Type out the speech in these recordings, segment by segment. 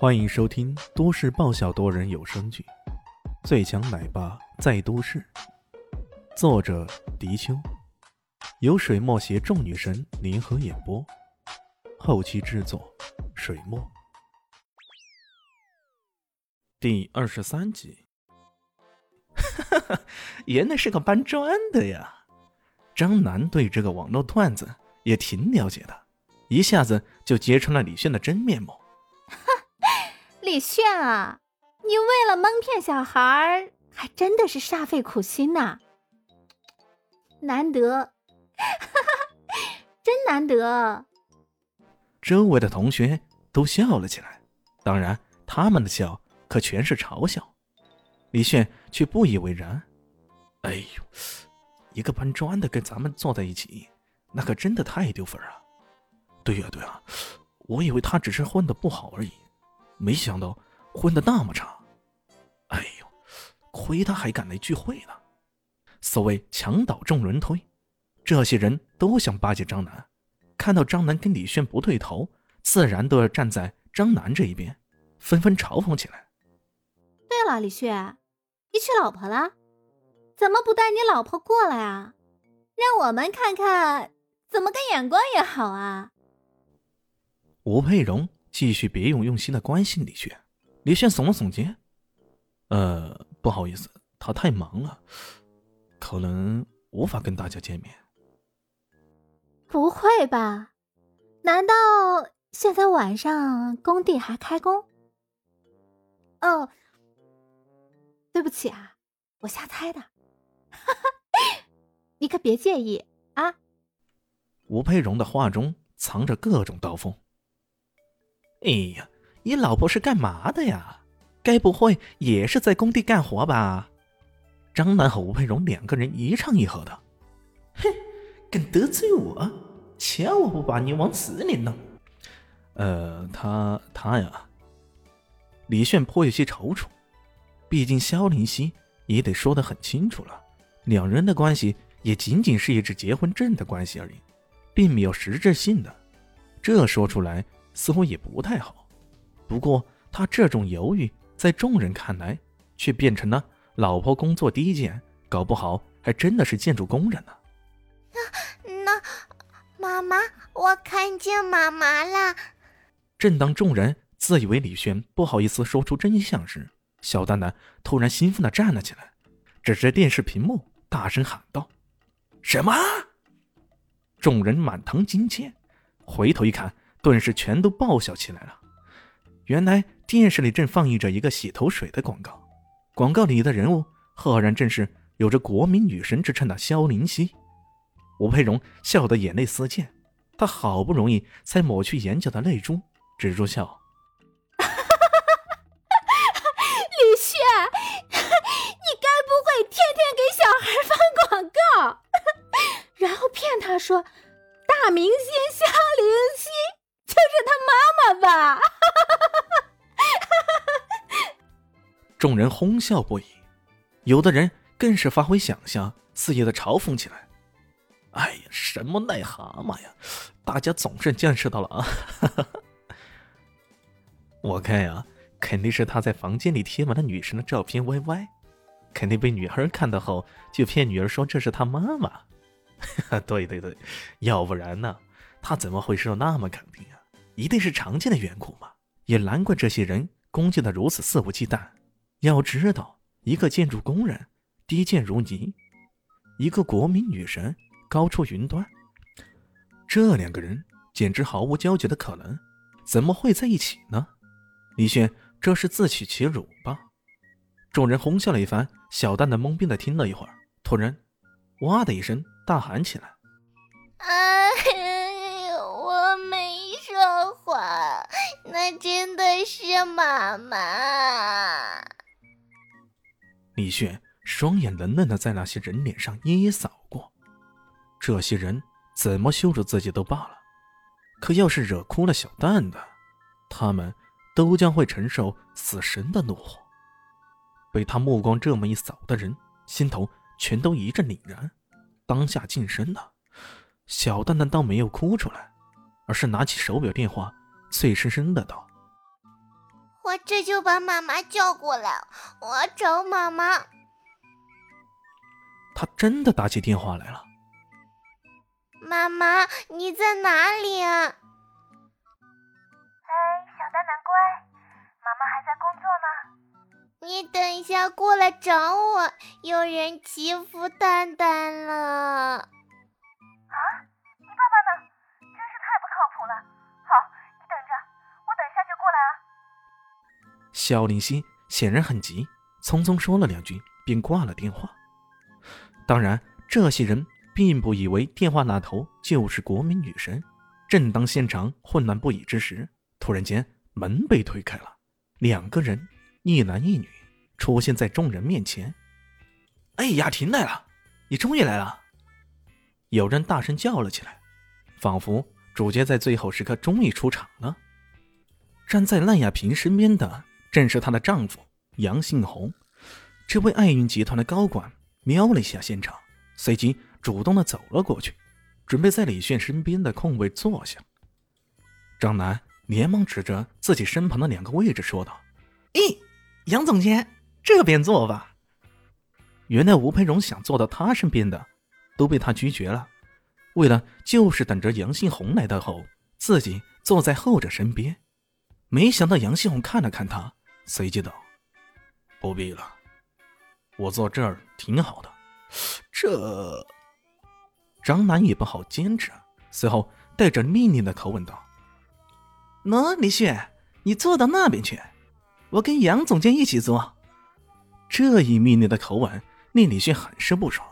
欢迎收听都市爆笑多人有声剧《最强奶爸在都市》，作者：迪秋，由水墨携众女神联合演播，后期制作：水墨。第二十三集，哈哈，原来是个搬砖的呀！张楠对这个网络段子也挺了解的，一下子就揭穿了李炫的真面目。李炫啊，你为了蒙骗小孩，还真的是煞费苦心呐！难得，真难得。周围的同学都笑了起来，当然，他们的笑可全是嘲笑。李炫却不以为然。哎呦，一个搬砖的跟咱们坐在一起，那可真的太丢分了。对呀对呀，我以为他只是混的不好而已。没想到混的那么差，哎呦，亏他还敢来聚会呢！所谓墙倒众人推，这些人都想巴结张楠，看到张楠跟李炫不对头，自然都要站在张楠这一边，纷纷嘲讽起来。对了，李炫，你娶老婆了？怎么不带你老婆过来啊？让我们看看怎么个眼光也好啊！吴佩荣。继续别有用心的关心李炫，李炫耸了耸肩，呃，不好意思，他太忙了，可能无法跟大家见面。不会吧？难道现在晚上工地还开工？哦，对不起啊，我瞎猜的，你可别介意啊。吴佩荣的话中藏着各种刀锋。哎呀，你老婆是干嘛的呀？该不会也是在工地干活吧？张楠和吴佩荣两个人一唱一和的。哼，敢得罪我，瞧我不把你往死里弄！呃，他他呀，李炫颇有些踌躇，毕竟萧林熙也得说得很清楚了，两人的关系也仅仅是一纸结婚证的关系而已，并没有实质性的，这说出来。似乎也不太好，不过他这种犹豫，在众人看来，却变成了老婆工作低贱，搞不好还真的是建筑工人呢。那那，妈妈，我看见妈妈了。正当众人自以为李轩不好意思说出真相时，小蛋蛋突然兴奋的站了起来，指着电视屏幕大声喊道：“什么？”众人满堂惊切，回头一看。顿时全都爆笑起来了。原来电视里正放映着一个洗头水的广告，广告里的人物赫然正是有着国民女神之称的萧林熙。吴佩荣笑得眼泪四溅，她好不容易才抹去眼角的泪珠，止住笑：“ 李炫，你该不会天天给小孩发广告，然后骗他说大明星萧林熙？”就是他妈妈吧！众人哄笑不已，有的人更是发挥想象，肆意的嘲讽起来。哎呀，什么癞蛤蟆呀！大家总算见识到了啊！我看呀，肯定是他在房间里贴满了女神的照片歪歪，肯定被女孩看到后就骗女儿说这是他妈妈。对对对，要不然呢，他怎么会说那么肯定啊？一定是常见的缘故嘛，也难怪这些人攻击的如此肆无忌惮。要知道，一个建筑工人低贱如泥，一个国民女神高出云端，这两个人简直毫无交集的可能，怎么会在一起呢？李轩这是自取其辱吧？众人哄笑了一番，小蛋蛋懵逼的听了一会儿，突然，哇的一声大喊起来：“哎，我没。”说话，那真的是妈妈。李炫双眼冷冷的在那些人脸上一一扫过，这些人怎么羞辱自己都罢了，可要是惹哭了小蛋蛋，他们都将会承受死神的怒火。被他目光这么一扫的人，心头全都一阵凛然，当下噤声了。小蛋蛋倒没有哭出来。而是拿起手表电话，脆生生的道：“我这就把妈妈叫过来，我要找妈妈。他真的打起电话来了。妈妈，你在哪里啊？哎，小蛋蛋乖，妈妈还在工作呢。你等一下过来找我，有人欺负蛋蛋了。啊？你爸爸呢？真是太不靠谱了。肖林熙显然很急，匆匆说了两句，便挂了电话。当然，这些人。并不以为电话那头就是国民女神。正当现场混乱不已之时，突然间门被推开了，两个人，一男一女，出现在众人面前。哎，雅婷来了！你终于来了！有人大声叫了起来，仿佛主角在最后时刻终于出场了。站在赖雅萍身边的正是她的丈夫杨信红。这位爱云集团的高管瞄了一下现场，随即。主动的走了过去，准备在李炫身边的空位坐下。张楠连忙指着自己身旁的两个位置说道：“咦，杨总监，这边坐吧。”原来吴培荣想坐到他身边的，都被他拒绝了。为了就是等着杨新红来到后，自己坐在后者身边。没想到杨新红看了看他，随即道：“不必了，我坐这儿挺好的。”这。张楠也不好坚持，随后带着命令的口吻道：“喏，李炫，你坐到那边去，我跟杨总监一起坐。”这一命令的口吻令李旭很是不爽，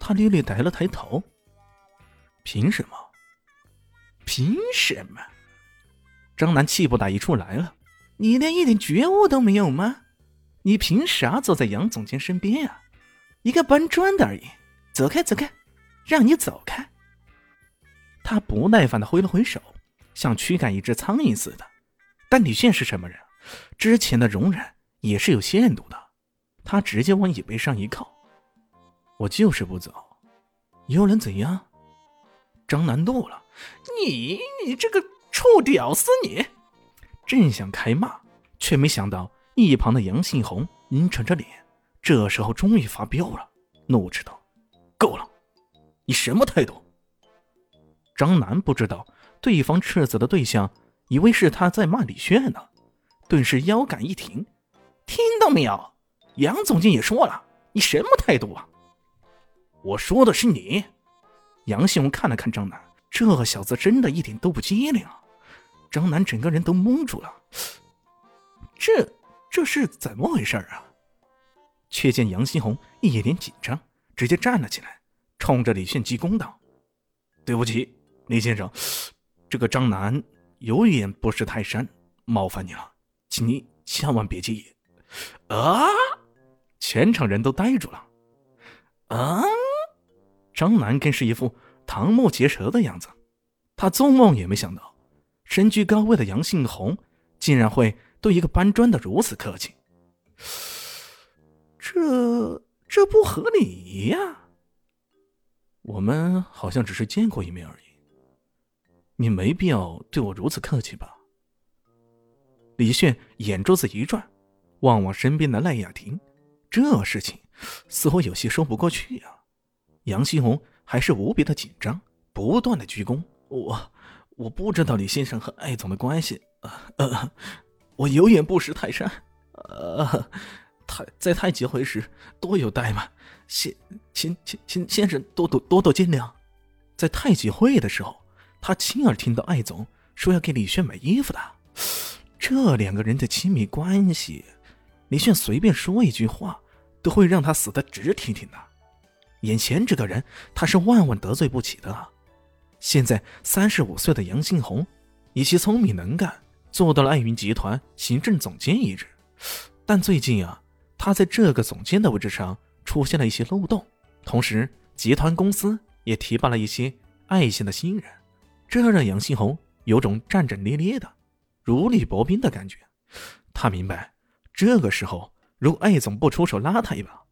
他略略抬了抬头：“凭什么？凭什么？”张楠气不打一处来了：“你连一点觉悟都没有吗？你凭啥坐在杨总监身边啊？一个搬砖的而已，走开，走开。”让你走开！他不耐烦的挥了挥手，像驱赶一只苍蝇似的。但李炫是什么人？之前的容忍也是有限度的。他直接往椅背上一靠：“我就是不走，又能怎样？”张楠怒了：“你你这个臭屌丝！你！”正想开骂，却没想到一旁的杨信红阴沉着脸，这时候终于发飙了，怒斥道：“够了！”你什么态度？张楠不知道对方斥责的对象，以为是他在骂李炫呢，顿时腰杆一挺，听到没有？杨总监也说了，你什么态度啊？我说的是你。杨信红看了看张楠，这小子真的一点都不机灵啊！张楠整个人都懵住了，这这是怎么回事啊？却见杨新红一脸紧张，直接站了起来。冲着李炫鞠躬道：“对不起，李先生，这个张楠有眼不识泰山，冒犯你了，请你千万别介意。”啊！全场人都呆住了。啊！张楠更是一副瞠目结舌的样子，他做梦也没想到，身居高位的杨信红竟然会对一个搬砖的如此客气。这这不合理呀！我们好像只是见过一面而已，你没必要对我如此客气吧？李炫眼珠子一转，望望身边的赖雅婷，这事情似乎有些说不过去啊。杨新红还是无比的紧张，不断的鞠躬。我我不知道李先生和艾总的关系，呃，我有眼不识泰山，呃，太在太极会时多有怠慢。先，请请请先生多多多多见谅。在太极会的时候，他亲耳听到艾总说要给李炫买衣服的。这两个人的亲密关系，李炫随便说一句话，都会让他死的直挺挺的。眼前这个人，他是万万得罪不起的。现在三十五岁的杨新红，以其聪明能干，做到了爱云集团行政总监一职。但最近啊，他在这个总监的位置上。出现了一些漏洞，同时集团公司也提拔了一些爱线的新人，这让杨新红有种战战兢兢的、如履薄冰的感觉。他明白，这个时候如果艾总不出手拉他一把，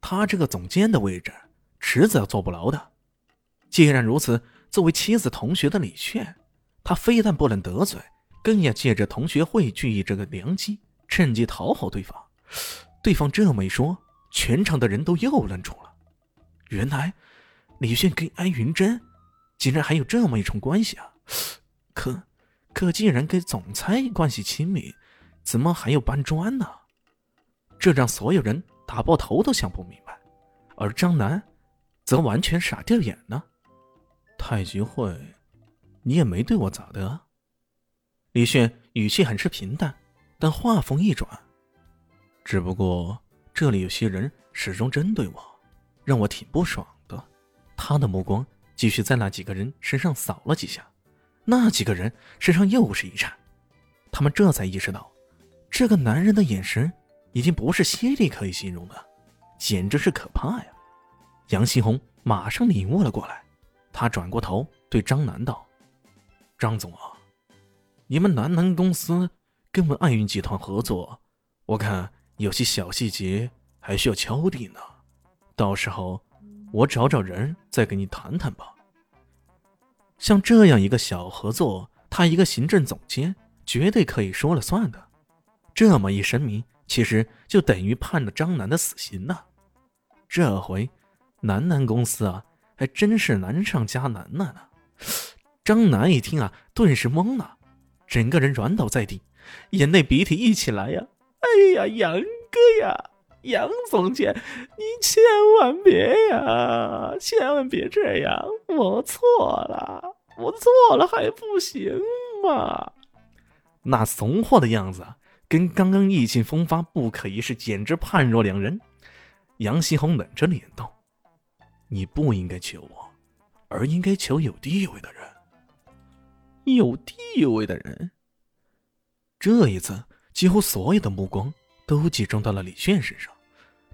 他这个总监的位置迟早坐不牢的。既然如此，作为妻子同学的李炫，他非但不能得罪，更要借着同学会聚义这个良机，趁机讨好对方。对方这么一说，全场的人都又愣住了。原来李炫跟安云珍竟然还有这么一重关系啊！可可既然跟总裁关系亲密，怎么还有搬砖呢？这让所有人打爆头都想不明白。而张楠则完全傻掉眼了。太极会，你也没对我咋的？李炫语气很是平淡，但话锋一转，只不过这里有些人始终针对我，让我挺不爽的。他的目光继续在那几个人身上扫了几下，那几个人身上又是一颤，他们这才意识到，这个男人的眼神已经不是犀利可以形容的，简直是可怕呀！杨新红马上领悟了过来，他转过头对张楠道：“张总啊。”你们南南公司跟我们爱运集团合作，我看有些小细节还需要敲定呢。到时候我找找人再跟你谈谈吧。像这样一个小合作，他一个行政总监绝对可以说了算的。这么一声明，其实就等于判了张楠的死刑呢。这回南南公司啊，还真是难上加难呢。张楠一听啊，顿时懵了。整个人软倒在地，眼泪鼻涕一起来呀！哎呀，杨哥呀，杨总监，你千万别呀，千万别这样！我错了，我错了还不行吗？那怂货的样子，跟刚刚意气风发、不可一世简直判若两人。杨希红冷着脸道：“你不应该求我，而应该求有地位的人。”有地位的人。这一次，几乎所有的目光都集中到了李炫身上。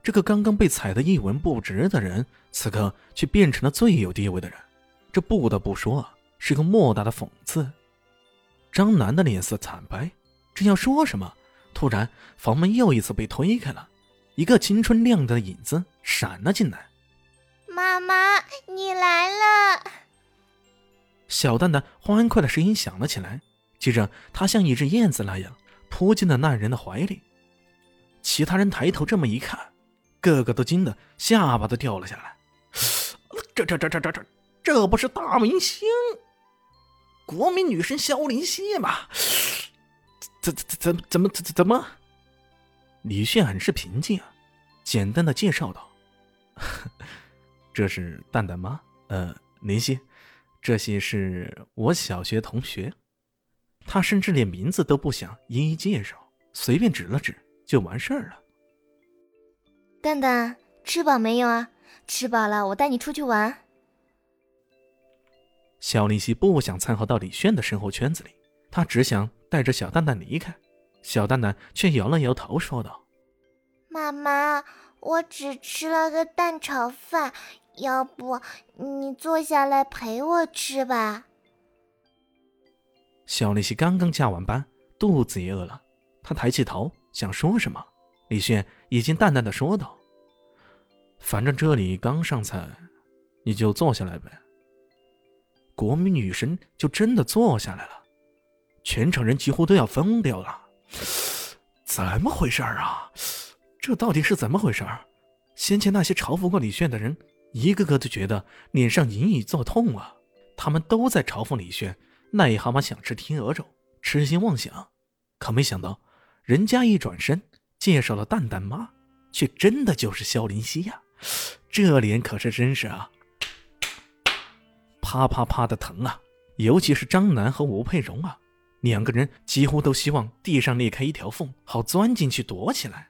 这个刚刚被踩得一文不值的人，此刻却变成了最有地位的人。这不得不说啊，是个莫大的讽刺。张楠的脸色惨白，正要说什么，突然房门又一次被推开了，一个青春靓的影子闪了进来。妈妈，你来了。小蛋蛋欢快的声音响了起来，接着他像一只燕子那样扑进了那人的怀里。其他人抬头这么一看，个个都惊得下巴都掉了下来。这这这这这这，这不是大明星，国民女神萧林希吗？怎怎怎怎怎么怎怎么？李炫很是平静啊，简单的介绍道：“这是蛋蛋妈，呃，林夕。”这些是我小学同学，他甚至连名字都不想一一介绍，随便指了指就完事儿了。蛋蛋，吃饱没有啊？吃饱了，我带你出去玩。小林夕不想掺和到李炫的生活圈子里，他只想带着小蛋蛋离开。小蛋蛋却摇了摇头，说道：“妈妈，我只吃了个蛋炒饭。”要不你坐下来陪我吃吧。小丽西刚刚加完班，肚子也饿了。她抬起头想说什么，李炫已经淡淡的说道：“反正这里刚上菜，你就坐下来呗。”国民女神就真的坐下来了，全场人几乎都要疯掉了。怎么回事啊？这到底是怎么回事？先前那些嘲讽过李炫的人。一个个都觉得脸上隐隐作痛啊！他们都在嘲讽李炫癞蛤蟆想吃天鹅肉，痴心妄想。可没想到，人家一转身介绍了蛋蛋妈，却真的就是萧林希呀！这脸可是真是啊，啪啪啪的疼啊！尤其是张楠和吴佩荣啊，两个人几乎都希望地上裂开一条缝，好钻进去躲起来。